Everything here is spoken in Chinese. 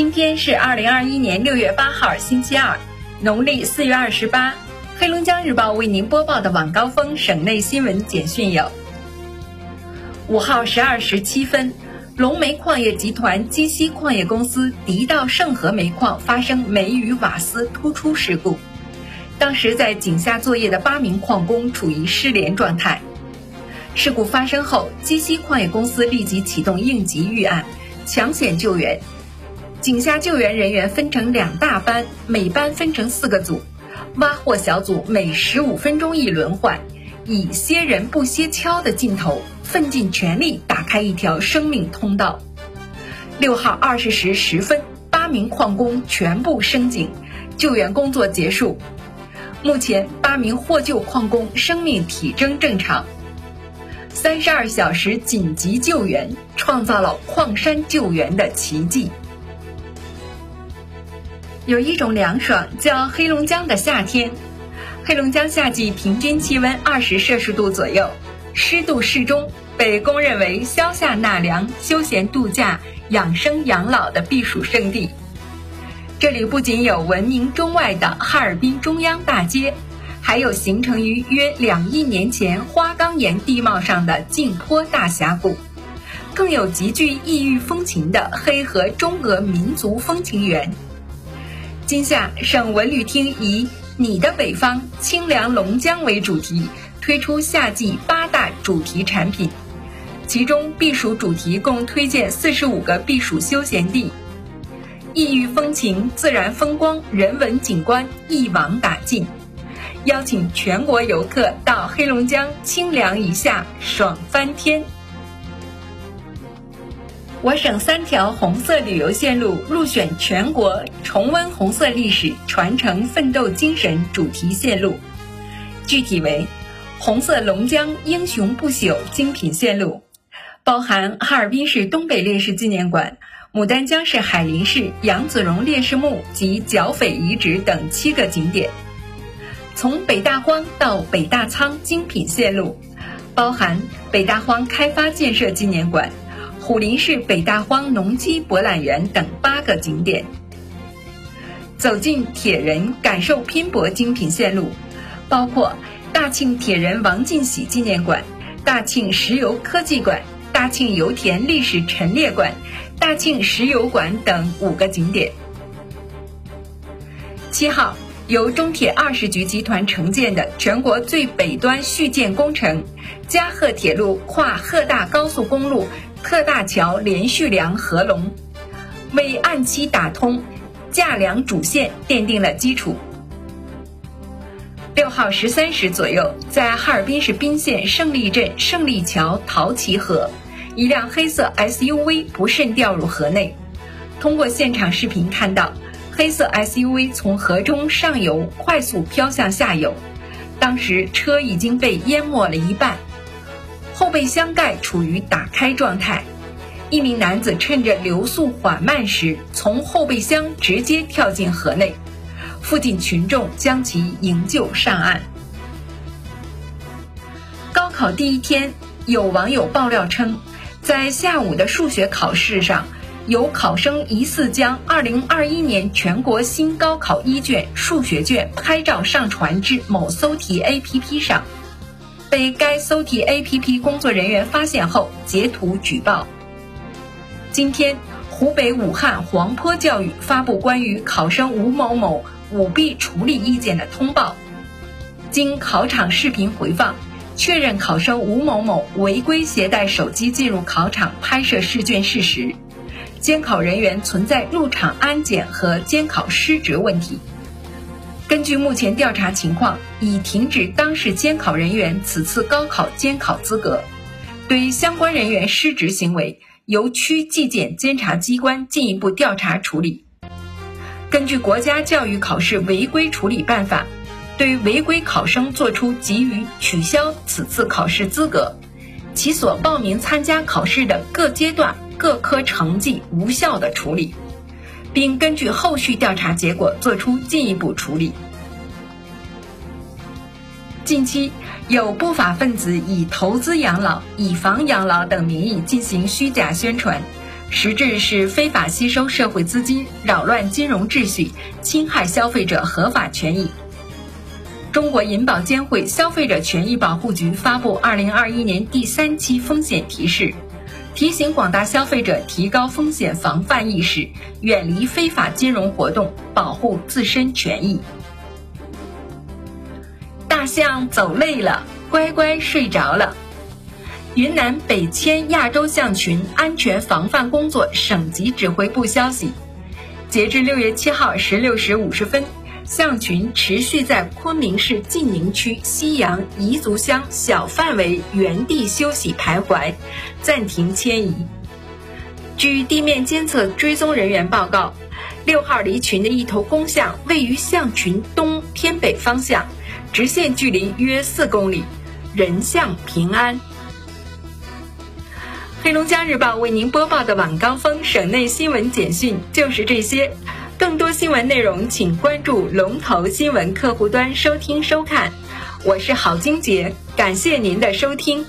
今天是二零二一年六月八号，星期二，农历四月二十八。黑龙江日报为您播报的晚高峰省内新闻简讯有：五号十二时七分，龙煤矿业集团鸡西矿业公司迪道盛和煤矿发生煤与瓦斯突出事故，当时在井下作业的八名矿工处于失联状态。事故发生后，鸡西矿业公司立即启动应急预案，抢险救援。井下救援人员分成两大班，每班分成四个组，挖货小组每十五分钟一轮换，以歇人不歇锹的劲头，奋尽全力打开一条生命通道。六号二十时十分，八名矿工全部升井，救援工作结束。目前，八名获救矿工生命体征正常。三十二小时紧急救援，创造了矿山救援的奇迹。有一种凉爽叫黑龙江的夏天。黑龙江夏季平均气温二十摄氏度左右，湿度适中，被公认为消夏纳凉、休闲度假、养生养老的避暑胜地。这里不仅有闻名中外的哈尔滨中央大街。还有形成于约两亿年前花岗岩地貌上的镜坡大峡谷，更有极具异域风情的黑河中俄民族风情园。今夏，省文旅厅以“你的北方，清凉龙江”为主题，推出夏季八大主题产品，其中避暑主题共推荐四十五个避暑休闲地，异域风情、自然风光、人文景观一网打尽。邀请全国游客到黑龙江清凉一下，爽翻天！我省三条红色旅游线路入选全国重温红色历史、传承奋斗精神主题线路，具体为：红色龙江英雄不朽精品线路，包含哈尔滨市东北烈士纪念馆、牡丹江市海林市杨子荣烈士墓及剿匪遗址等七个景点。从北大荒到北大仓精品线路，包含北大荒开发建设纪念馆、虎林市北大荒农机博览园等八个景点。走进铁人，感受拼搏精品线路，包括大庆铁人王进喜纪念馆、大庆石油科技馆、大庆油田历史陈列馆、大庆石油馆等五个景点。七号。由中铁二十局集团承建的全国最北端续建工程——嘉贺铁路跨贺大高速公路特大桥连续梁合龙，为按期打通架梁主线奠定了基础。六号十三时左右，在哈尔滨市彬县胜利镇胜利桥陶齐河，一辆黑色 SUV 不慎掉入河内。通过现场视频看到。黑色 SUV 从河中上游快速飘向下游，当时车已经被淹没了一半，后备箱盖处于打开状态。一名男子趁着流速缓慢时，从后备箱直接跳进河内，附近群众将其营救上岸。高考第一天，有网友爆料称，在下午的数学考试上。有考生疑似将2021年全国新高考一卷数学卷拍照上传至某搜题 APP 上，被该搜题 APP 工作人员发现后截图举报。今天，湖北武汉黄坡教育发布关于考生吴某某舞弊处理意见的通报，经考场视频回放，确认考生吴某某违规携带手机进入考场拍摄试卷事实。监考人员存在入场安检和监考失职问题。根据目前调查情况，已停止当事监考人员此次高考监考资格，对相关人员失职行为，由区纪检监察机关进一步调查处理。根据《国家教育考试违规处理办法》，对违规考生作出给予取消此次考试资格，其所报名参加考试的各阶段。各科成绩无效的处理，并根据后续调查结果作出进一步处理。近期有不法分子以投资养老、以房养老等名义进行虚假宣传，实质是非法吸收社会资金，扰乱金融秩序，侵害消费者合法权益。中国银保监会消费者权益保护局发布二零二一年第三期风险提示，提醒广大消费者提高风险防范意识，远离非法金融活动，保护自身权益。大象走累了，乖乖睡着了。云南北迁亚洲象群安全防范工作省级指挥部消息，截至六月七号十六时五十分，象群持续在昆明市晋宁区西洋彝族乡小范围原地休息徘徊，暂停迁移。据地面监测追踪人员报告，六号离群的一头公象位于象群东偏北方向，直线距离约四公里，人象平安。黑龙江日报为您播报的晚高峰省内新闻简讯就是这些，更多新闻内容请关注龙头新闻客户端收听收看。我是郝金杰，感谢您的收听。